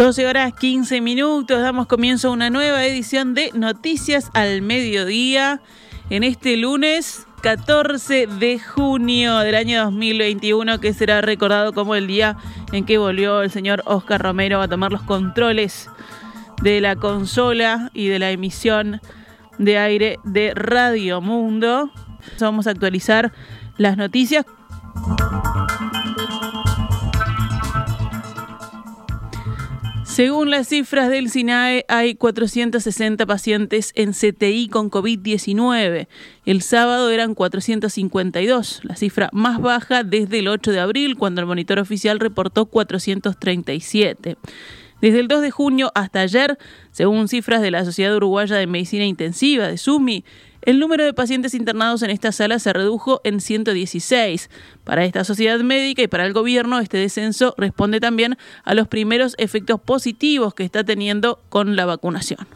12 horas 15 minutos, damos comienzo a una nueva edición de Noticias al Mediodía en este lunes 14 de junio del año 2021 que será recordado como el día en que volvió el señor Oscar Romero a tomar los controles de la consola y de la emisión de aire de Radio Mundo. Vamos a actualizar las noticias. Según las cifras del SINAE, hay 460 pacientes en CTI con COVID-19. El sábado eran 452, la cifra más baja desde el 8 de abril, cuando el monitor oficial reportó 437. Desde el 2 de junio hasta ayer, según cifras de la Sociedad Uruguaya de Medicina Intensiva, de SUMI, el número de pacientes internados en esta sala se redujo en 116. Para esta sociedad médica y para el gobierno, este descenso responde también a los primeros efectos positivos que está teniendo con la vacunación.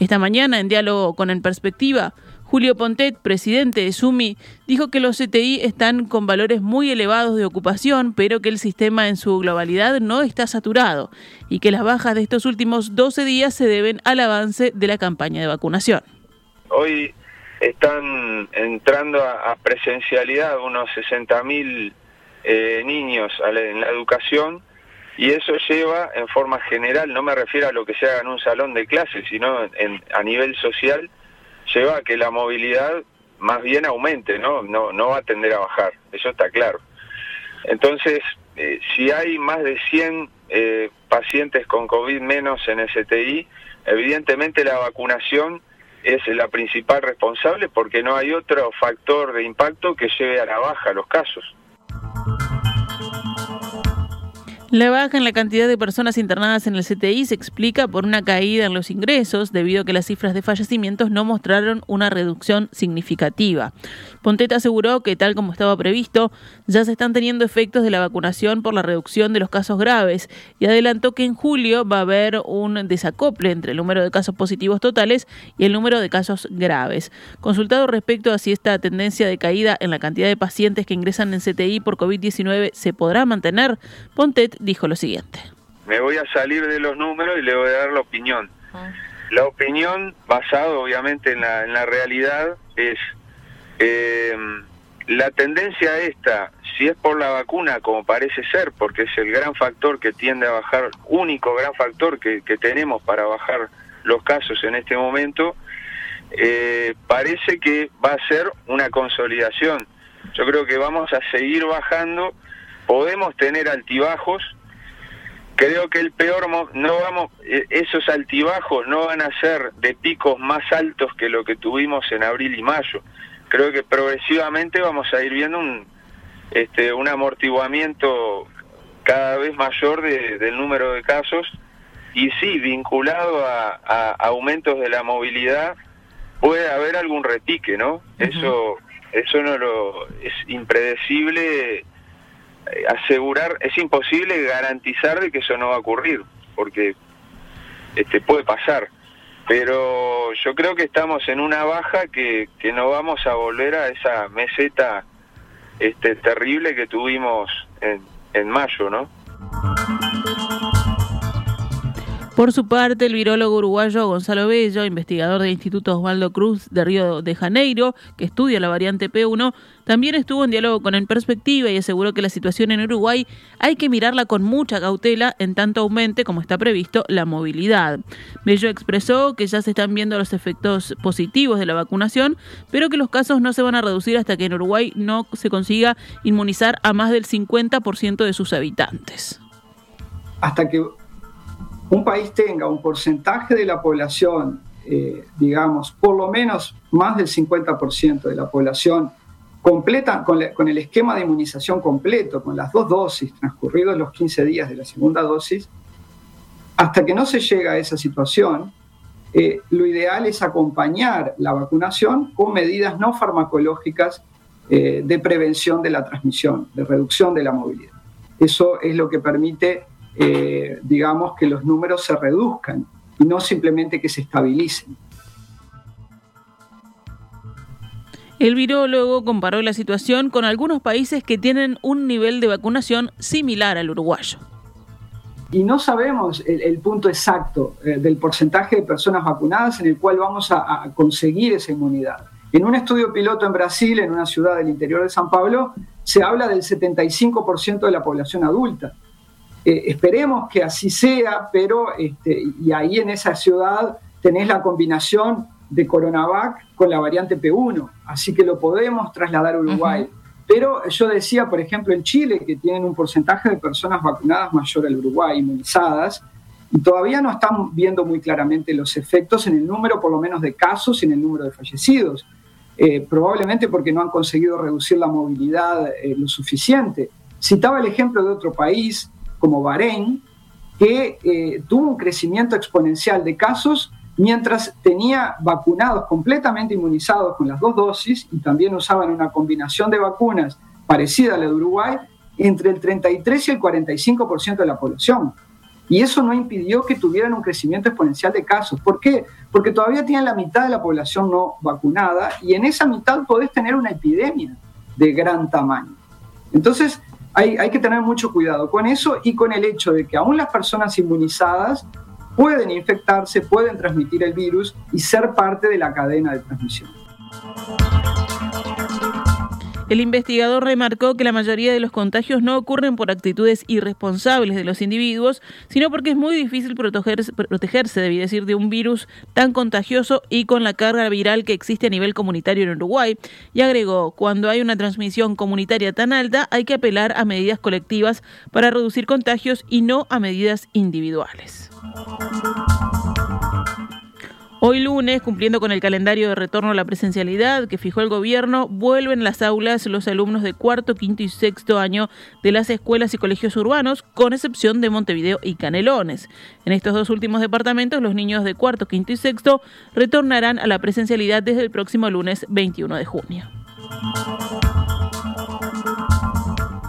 Esta mañana, en diálogo con En Perspectiva, Julio Pontet, presidente de SUMI, dijo que los CTI están con valores muy elevados de ocupación, pero que el sistema en su globalidad no está saturado y que las bajas de estos últimos 12 días se deben al avance de la campaña de vacunación. Hoy están entrando a, presencialidad unos 60.000 eh, niños en la educación y eso lleva en forma general, no me refiero a lo que se haga en un salón de clases, sino a nivel social, lleva a que la movilidad más bien aumente, ¿no? No, no va a tender a bajar, eso está claro. Entonces, eh, si hay más de 100 eh, pacientes con COVID menos en STI, evidentemente la vacunación es la principal responsable porque no hay otro factor de impacto que lleve a la baja los casos. La baja en la cantidad de personas internadas en el CTI se explica por una caída en los ingresos debido a que las cifras de fallecimientos no mostraron una reducción significativa. Pontet aseguró que tal como estaba previsto, ya se están teniendo efectos de la vacunación por la reducción de los casos graves y adelantó que en julio va a haber un desacople entre el número de casos positivos totales y el número de casos graves. Consultado respecto a si esta tendencia de caída en la cantidad de pacientes que ingresan en CTI por COVID-19 se podrá mantener, Pontet dijo lo siguiente. Me voy a salir de los números y le voy a dar la opinión. Ah. La opinión, basada obviamente en la, en la realidad, es eh, la tendencia esta, si es por la vacuna, como parece ser, porque es el gran factor que tiende a bajar, único gran factor que, tenemos para bajar los casos en este momento, eh, parece que va a ser una consolidación. Yo creo que vamos a seguir bajando, podemos tener altibajos, creo que el peor no vamos e, esos altibajos no van a ser de picos más altos que lo que tuvimos en abril y mayo creo que progresivamente vamos a ir viendo un, este, un amortiguamiento cada vez mayor del número de casos y sí, vinculado a, aumentos de la movilidad, puede haber algún repique, ¿no? Eso eso no lo es impredecible asegurar, es imposible garantizar de que eso no va a ocurrir, porque este puede pasar pero yo creo que estamos en una baja que, que no vamos a volver a esa meseta este terrible que tuvimos en, en mayo, ¿no? Por su parte, el virólogo uruguayo Gonzalo Bello, investigador del Instituto Osvaldo Cruz de Río de Janeiro, que estudia la variante P1, también estuvo en diálogo con En Perspectiva y aseguró que la situación en Uruguay hay que mirarla con mucha cautela en tanto aumente, como está previsto, la movilidad. Bello expresó que ya se están viendo los efectos positivos de la vacunación, pero que los casos no se van a reducir hasta que en Uruguay no se consiga inmunizar a más del 50% de sus habitantes. Hasta que un país tenga un porcentaje de la población, eh, digamos, por lo menos más del 50% de la población completa, con, el esquema de inmunización completo, con las dos dosis, transcurridos los 15 días de la segunda dosis, hasta que no se llega a esa situación, eh, lo ideal es acompañar la vacunación con medidas no farmacológicas eh, de prevención de la transmisión, de reducción de la movilidad. Eso es lo que permite eh, digamos, que los números se reduzcan y no simplemente que se estabilicen. El virólogo comparó la situación con algunos países que tienen un nivel de vacunación similar al uruguayo. y no sabemos el, punto exacto eh, del porcentaje de personas vacunadas en el cual vamos a, conseguir esa inmunidad. En un estudio piloto en Brasil, en una ciudad del interior de San Pablo, se habla del 75% de la población adulta. Eh, esperemos que así sea, pero este, y ahí en esa ciudad tenés la combinación de Coronavac con la variante P1, así que lo podemos trasladar a Uruguay. Pero yo decía, por ejemplo, en Chile, que tienen un porcentaje de personas vacunadas mayor al Uruguay, inmunizadas, y todavía no están viendo muy claramente los efectos en el número, por lo menos, de casos y en el número de fallecidos. Eh, probablemente porque no han conseguido reducir la movilidad eh, lo suficiente. Citaba el ejemplo de otro país, como Bahrein, que eh, tuvo un crecimiento exponencial de casos mientras tenía vacunados completamente inmunizados con las dos dosis y también usaban una combinación de vacunas parecida a la de Uruguay, entre el 33 y el 45% de la población. Y eso no impidió que tuvieran un crecimiento exponencial de casos. ¿Por qué? Porque todavía tienen la mitad de la población no vacunada y en esa mitad podés tener una epidemia de gran tamaño. Entonces, hay, que tener mucho cuidado con eso y con el hecho de que aún las personas inmunizadas pueden infectarse, pueden transmitir el virus y ser parte de la cadena de transmisión. El investigador remarcó que la mayoría de los contagios no ocurren por actitudes irresponsables de los individuos, sino porque es muy difícil protegerse, protegerse, debí decir, de un virus tan contagioso y con la carga viral que existe a nivel comunitario en Uruguay. Y agregó, cuando hay una transmisión comunitaria tan alta, hay que apelar a medidas colectivas para reducir contagios y no a medidas individuales. Hoy lunes, cumpliendo con el calendario de retorno a la presencialidad que fijó el gobierno, vuelven las aulas los alumnos de cuarto, quinto y sexto año de las escuelas y colegios urbanos, con excepción de Montevideo y Canelones. En estos dos últimos departamentos, los niños de cuarto, quinto y sexto retornarán a la presencialidad desde el próximo lunes 21 de junio.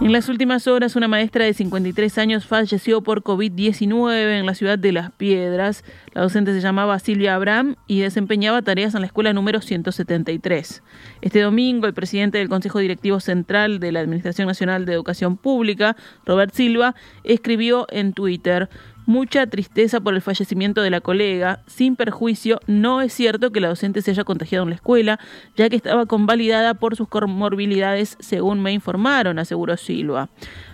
En las últimas horas, una maestra de 53 años falleció por COVID-19 en la ciudad de Las Piedras. La docente se llamaba Silvia Abraham y desempeñaba tareas en la escuela número 173. Este domingo, el presidente del Consejo Directivo Central de la Administración Nacional de Educación Pública, Robert Silva, escribió en Twitter mucha tristeza por el fallecimiento de la colega. Sin perjuicio, no es cierto que la docente se haya contagiado en la escuela, ya que estaba convalidada por sus comorbilidades, según me informaron, aseguró Silva.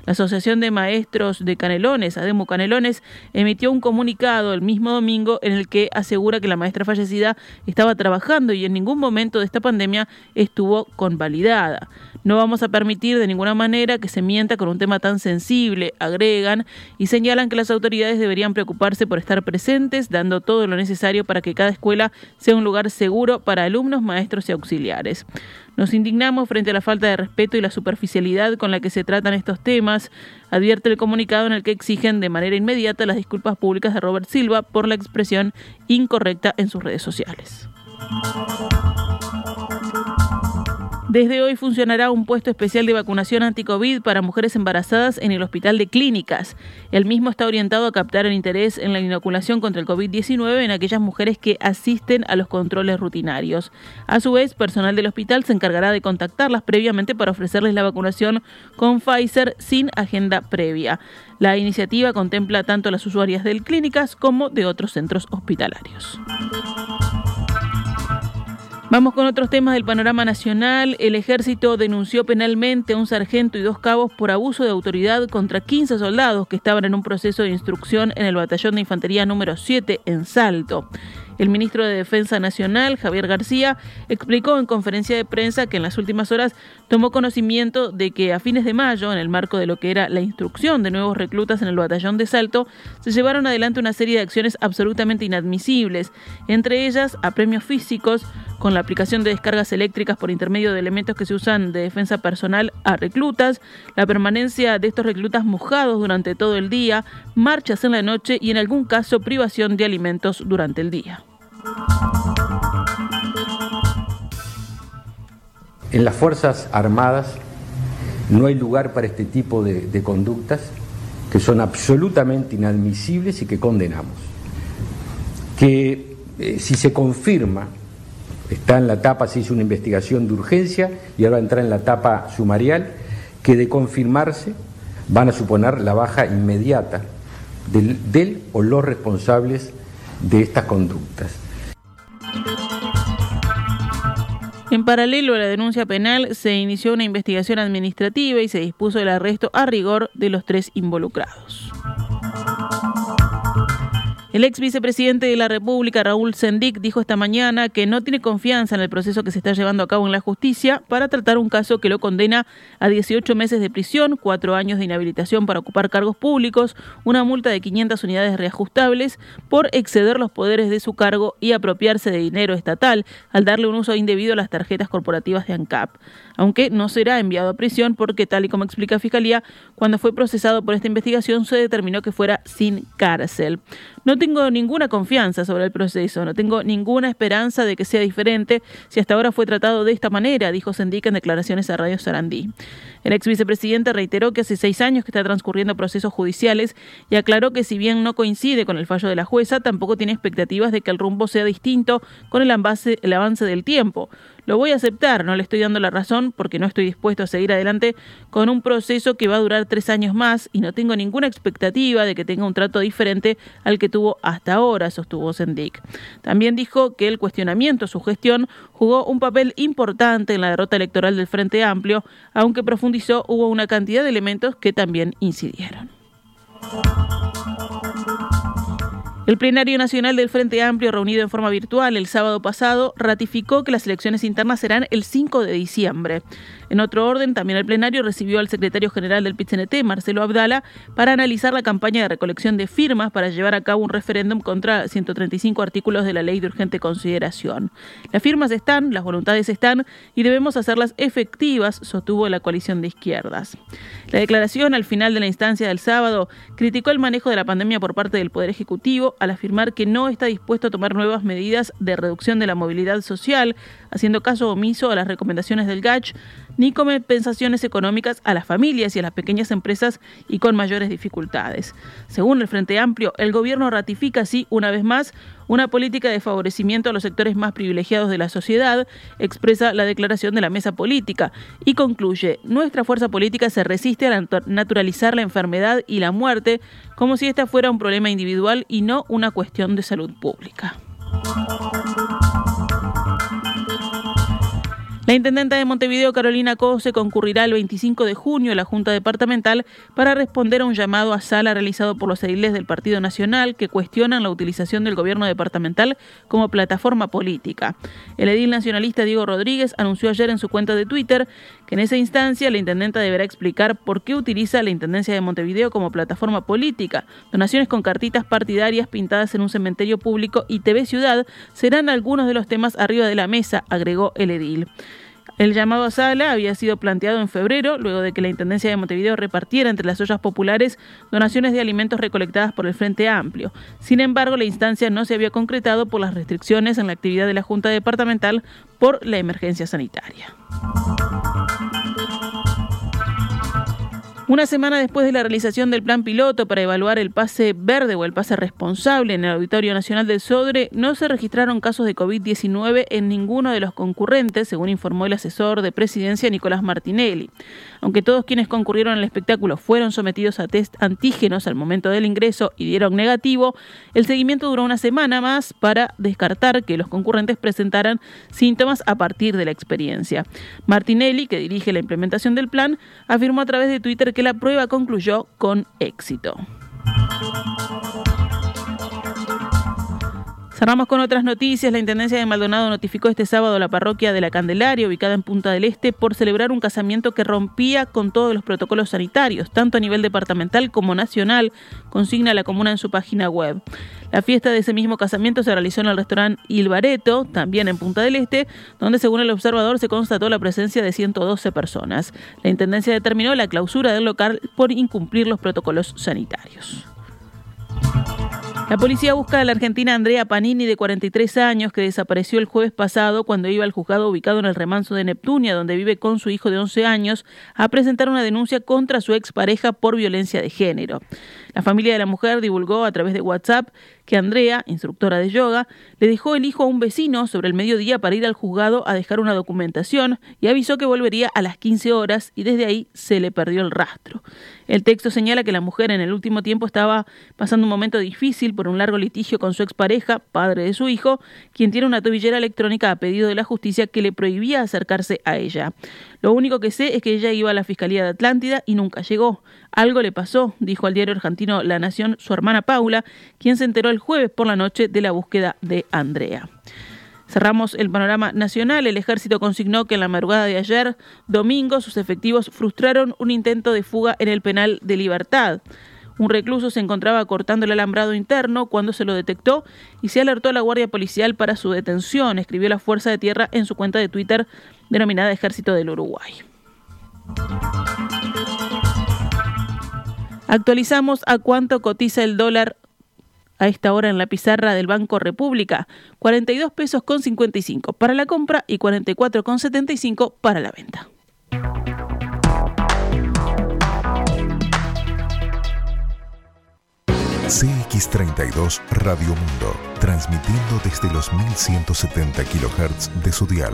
La Asociación de Maestros de Canelones, ADEMU Canelones, emitió un comunicado el mismo domingo en el que asegura que la maestra fallecida estaba trabajando y en ningún momento de esta pandemia estuvo convalidada. No vamos a permitir de ninguna manera que se mienta con un tema tan sensible, agregan, y señalan que las autoridades deberían preocuparse por estar presentes, dando todo lo necesario para que cada escuela sea un lugar seguro para alumnos, maestros y auxiliares. Nos indignamos frente a la falta de respeto y la superficialidad con la que se tratan estos temas, advierte el comunicado en el que exigen de manera inmediata las disculpas públicas de Robert Silva por la expresión incorrecta en sus redes sociales. Desde hoy funcionará un puesto especial de vacunación anti-COVID para mujeres embarazadas en el Hospital de Clínicas. El mismo está orientado a captar el interés en la inoculación contra el COVID-19 en aquellas mujeres que asisten a los controles rutinarios. A su vez, personal del hospital se encargará de contactarlas previamente para ofrecerles la vacunación con Pfizer sin agenda previa. La iniciativa contempla tanto a las usuarias del Clínicas como de otros centros hospitalarios. Vamos con otros temas del panorama nacional. El ejército denunció penalmente a un sargento y dos cabos por abuso de autoridad contra 15 soldados que estaban en un proceso de instrucción en el batallón de infantería número 7 en Salto. El ministro de Defensa Nacional, Javier García, explicó en conferencia de prensa que en las últimas horas tomó conocimiento de que a fines de mayo, en el marco de lo que era la instrucción de nuevos reclutas en el batallón de Salto, se llevaron adelante una serie de acciones absolutamente inadmisibles, entre ellas apremios físicos, con la aplicación de descargas eléctricas por intermedio de elementos que se usan de defensa personal a reclutas, la permanencia de estos reclutas mojados durante todo el día, marchas en la noche y en algún caso privación de alimentos durante el día. En las Fuerzas Armadas no hay lugar para este tipo de, conductas que son absolutamente inadmisibles y que condenamos. Que eh, si se confirma, está en la etapa, se hizo una investigación de urgencia y ahora va a entrar en la etapa sumarial, que de confirmarse van a suponer la baja inmediata del o los responsables de estas conductas. En paralelo a la denuncia penal, se inició una investigación administrativa y se dispuso el arresto a rigor de los tres involucrados. El ex vicepresidente de la República, Raúl Sendic, dijo esta mañana que no tiene confianza en el proceso que se está llevando a cabo en la justicia para tratar un caso que lo condena a 18 meses de prisión, cuatro años de inhabilitación para ocupar cargos públicos, una multa de 500 unidades reajustables por exceder los poderes de su cargo y apropiarse de dinero estatal al darle un uso indebido a las tarjetas corporativas de ANCAP aunque no será enviado a prisión porque, tal y como explica Fiscalía, cuando fue procesado por esta investigación se determinó que fuera sin cárcel. No tengo ninguna confianza sobre el proceso, no tengo ninguna esperanza de que sea diferente si hasta ahora fue tratado de esta manera, dijo Sendic en declaraciones a Radio Sarandí. El ex vicepresidente reiteró que hace seis años que está transcurriendo procesos judiciales y aclaró que si bien no coincide con el fallo de la jueza, tampoco tiene expectativas de que el rumbo sea distinto con el avance del tiempo. Lo voy a aceptar, no le estoy dando la razón porque no estoy dispuesto a seguir adelante con un proceso que va a durar tres años más y no tengo ninguna expectativa de que tenga un trato diferente al que tuvo hasta ahora, sostuvo Sendik. También dijo que el cuestionamiento a su gestión jugó un papel importante en la derrota electoral del Frente Amplio, aunque profundizó hubo una cantidad de elementos que también incidieron. El plenario nacional del Frente Amplio, reunido en forma virtual el sábado pasado, ratificó que las elecciones internas serán el 5 de diciembre. En otro orden, también el plenario recibió al secretario general del PITCNT, Marcelo Abdala, para analizar la campaña de recolección de firmas para llevar a cabo un referéndum contra 135 artículos de la ley de urgente consideración. Las firmas están, las voluntades están y debemos hacerlas efectivas, sostuvo la coalición de izquierdas. La declaración al final de la instancia del sábado criticó el manejo de la pandemia por parte del Poder Ejecutivo al afirmar que no está dispuesto a tomar nuevas medidas de reducción de la movilidad social, haciendo caso omiso a las recomendaciones del GACH, ni compensaciones económicas a las familias y a las pequeñas empresas y con mayores dificultades. Según el Frente Amplio, el gobierno ratifica así, una vez más, una política de favorecimiento a los sectores más privilegiados de la sociedad, expresa la declaración de la mesa política y concluye, nuestra fuerza política se resiste a naturalizar la enfermedad y la muerte como si esta fuera un problema individual y no una cuestión de salud pública. La intendenta de Montevideo, Carolina Cose, concurrirá el 25 de junio a la Junta Departamental para responder a un llamado a sala realizado por los ediles del Partido Nacional que cuestionan la utilización del gobierno departamental como plataforma política. El edil nacionalista Diego Rodríguez anunció ayer en su cuenta de Twitter que en esa instancia la intendenta deberá explicar por qué utiliza la Intendencia de Montevideo como plataforma política. Donaciones con cartitas partidarias pintadas en un cementerio público y TV Ciudad serán algunos de los temas arriba de la mesa, agregó el edil. El llamado a sala había sido planteado en febrero, luego de que la Intendencia de Montevideo repartiera entre las ollas populares donaciones de alimentos recolectadas por el Frente Amplio. Sin embargo, la instancia no se había concretado por las restricciones en la actividad de la Junta Departamental por la emergencia sanitaria. Una semana después de la realización del plan piloto para evaluar el pase verde o el pase responsable en el Auditorio Nacional del Sodre, no se registraron casos de COVID-19 en ninguno de los concurrentes, según informó el asesor de presidencia Nicolás Martinelli. Aunque todos quienes concurrieron al espectáculo fueron sometidos a test antígenos al momento del ingreso y dieron negativo, el seguimiento duró una semana más para descartar que los concurrentes presentaran síntomas a partir de la experiencia. Martinelli, que dirige la implementación del plan, afirmó a través de Twitter que la prueba concluyó con éxito. Cerramos con otras noticias. La Intendencia de Maldonado notificó este sábado a la parroquia de la Candelaria, ubicada en Punta del Este, por celebrar un casamiento que rompía con todos los protocolos sanitarios, tanto a nivel departamental como nacional, consigna la comuna en su página web. La fiesta de ese mismo casamiento se realizó en el restaurante Ilbareto, también en Punta del Este, donde según el observador se constató la presencia de 112 personas. La Intendencia determinó la clausura del local por incumplir los protocolos sanitarios. La policía busca a la argentina Andrea Panini, de 43 años, que desapareció el jueves pasado cuando iba al juzgado ubicado en el remanso de Neptunia, donde vive con su hijo de 11 años, a presentar una denuncia contra su expareja por violencia de género. La familia de la mujer divulgó a través de WhatsApp que Andrea, instructora de yoga, le dejó el hijo a un vecino sobre el mediodía para ir al juzgado a dejar una documentación y avisó que volvería a las 15 horas y desde ahí se le perdió el rastro. El texto señala que la mujer en el último tiempo estaba pasando un momento difícil por un largo litigio con su expareja, padre de su hijo, quien tiene una tobillera electrónica a pedido de la justicia que le prohibía acercarse a ella. Lo único que sé es que ella iba a la Fiscalía de Atlántida y nunca llegó. Algo le pasó, dijo al diario argentino La Nación su hermana Paula, quien se enteró el jueves por la noche de la búsqueda de Andrea. Cerramos el panorama nacional. El ejército consignó que en la madrugada de ayer, domingo, sus efectivos frustraron un intento de fuga en el penal de libertad. Un recluso se encontraba cortando el alambrado interno cuando se lo detectó y se alertó a la Guardia Policial para su detención, escribió la Fuerza de Tierra en su cuenta de Twitter denominada Ejército del Uruguay. Actualizamos a cuánto cotiza el dólar a esta hora en la pizarra del Banco República, 42 pesos con 55 para la compra y 44 con 75 para la venta. CX32 Radio Mundo, transmitiendo desde los 1170 kHz de su dial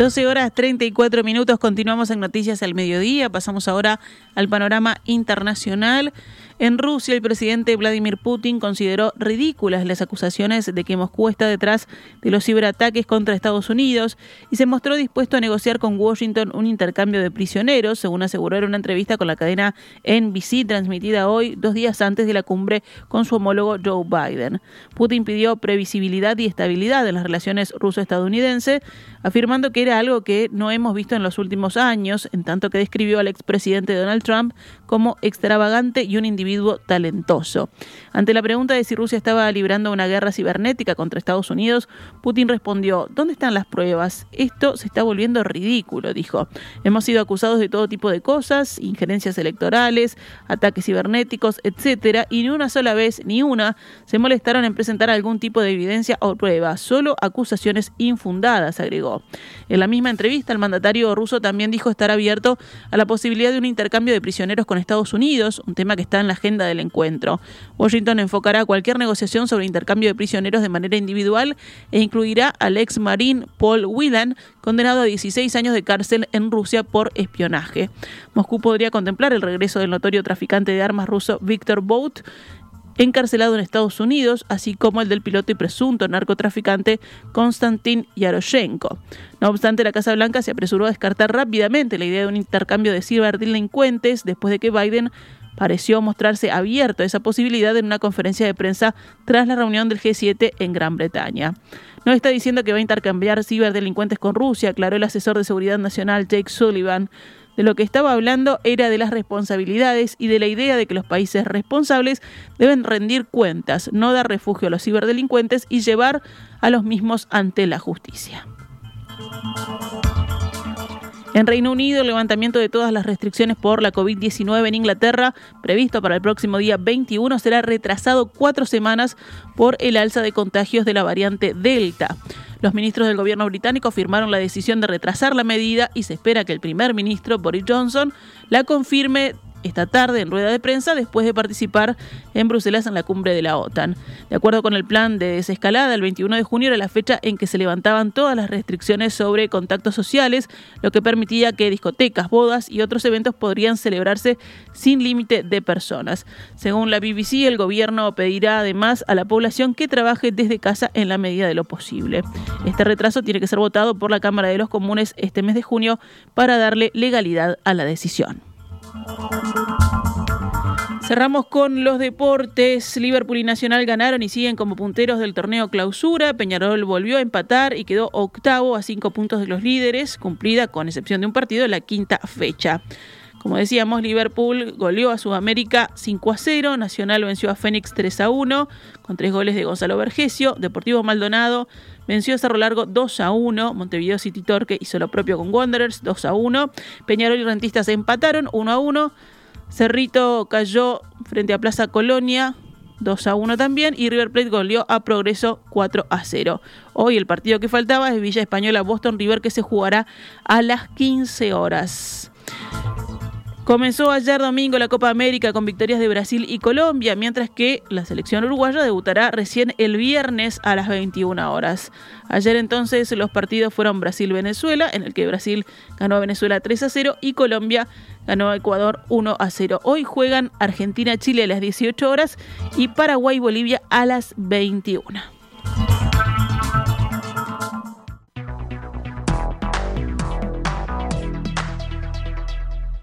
12 horas 34 minutos, continuamos en Noticias al Mediodía, pasamos ahora al panorama internacional. En Rusia, el presidente Vladimir Putin consideró ridículas las acusaciones de que Moscú está detrás de los ciberataques contra Estados Unidos y se mostró dispuesto a negociar con Washington un intercambio de prisioneros, según aseguró en una entrevista con la cadena NBC transmitida hoy, dos días antes de la cumbre con su homólogo Joe Biden. Putin pidió previsibilidad y estabilidad en las relaciones ruso-estadounidenses, afirmando que era algo que no hemos visto en los últimos años, en tanto que describió al expresidente Donald Trump como extravagante y un individuo talentoso. Ante la pregunta de si Rusia estaba librando una guerra cibernética contra Estados Unidos, Putin respondió, ¿dónde están las pruebas? Esto se está volviendo ridículo, dijo. Hemos sido acusados de todo tipo de cosas, injerencias electorales, ataques cibernéticos, etcétera, y ni una sola vez, ni una, se molestaron en presentar algún tipo de evidencia o prueba, solo acusaciones infundadas, agregó. En la misma entrevista, el mandatario ruso también dijo estar abierto a la posibilidad de un intercambio de prisioneros con Estados Unidos, un tema que está en la agenda del encuentro. Washington enfocará cualquier negociación sobre intercambio de prisioneros de manera individual e incluirá al ex marín Paul Whelan, condenado a 16 años de cárcel en Rusia por espionaje. Moscú podría contemplar el regreso del notorio traficante de armas ruso Viktor Bout encarcelado en Estados Unidos, así como el del piloto y presunto narcotraficante Konstantin Yaroshenko. No obstante, la Casa Blanca se apresuró a descartar rápidamente la idea de un intercambio de ciberdelincuentes después de que Biden pareció mostrarse abierto a esa posibilidad en una conferencia de prensa tras la reunión del G7 en Gran Bretaña. No está diciendo que va a intercambiar ciberdelincuentes con Rusia, aclaró el asesor de seguridad nacional Jake Sullivan. De lo que estaba hablando era de las responsabilidades y de la idea de que los países responsables deben rendir cuentas, no dar refugio a los ciberdelincuentes y llevar a los mismos ante la justicia. En Reino Unido, el levantamiento de todas las restricciones por la COVID-19 en Inglaterra, previsto para el próximo día 21, será retrasado cuatro semanas por el alza de contagios de la variante Delta. Los ministros del gobierno británico firmaron la decisión de retrasar la medida y se espera que el primer ministro Boris Johnson la confirme esta tarde en rueda de prensa después de participar en Bruselas en la cumbre de la OTAN. De acuerdo con el plan de desescalada, el 21 de junio era la fecha en que se levantaban todas las restricciones sobre contactos sociales, lo que permitía que discotecas, bodas y otros eventos podrían celebrarse sin límite de personas. Según la BBC, el gobierno pedirá además a la población que trabaje desde casa en la medida de lo posible. Este retraso tiene que ser votado por la Cámara de los Comunes este mes de junio para darle legalidad a la decisión. Cerramos con los deportes. Liverpool y Nacional ganaron y siguen como punteros del torneo clausura. Peñarol volvió a empatar y quedó octavo a cinco puntos de los líderes, cumplida con excepción de un partido la quinta fecha. Como decíamos, Liverpool goleó a Sudamérica 5 a 0, Nacional venció a Fénix 3 a 1, con tres goles de Gonzalo Vergesio, Deportivo Maldonado venció a Cerro Largo 2 a 1, Montevideo City Torque hizo lo propio con Wanderers 2 a 1, Peñarol y Rentistas empataron 1 a 1, Cerrito cayó frente a Plaza Colonia 2 a 1 también y River Plate goleó a Progreso 4 a 0. Hoy el partido que faltaba es Villa Española Boston River que se jugará a las 15 horas. Comenzó ayer domingo la Copa América con victorias de Brasil y Colombia, mientras que la selección uruguaya debutará recién el viernes a las 21 horas. Ayer entonces los partidos fueron Brasil-Venezuela, en el que Brasil ganó a Venezuela 3 a 0 y Colombia ganó Ecuador 1 a 0. Hoy juegan Argentina-Chile a las 18 horas y Paraguay-Bolivia a las 21.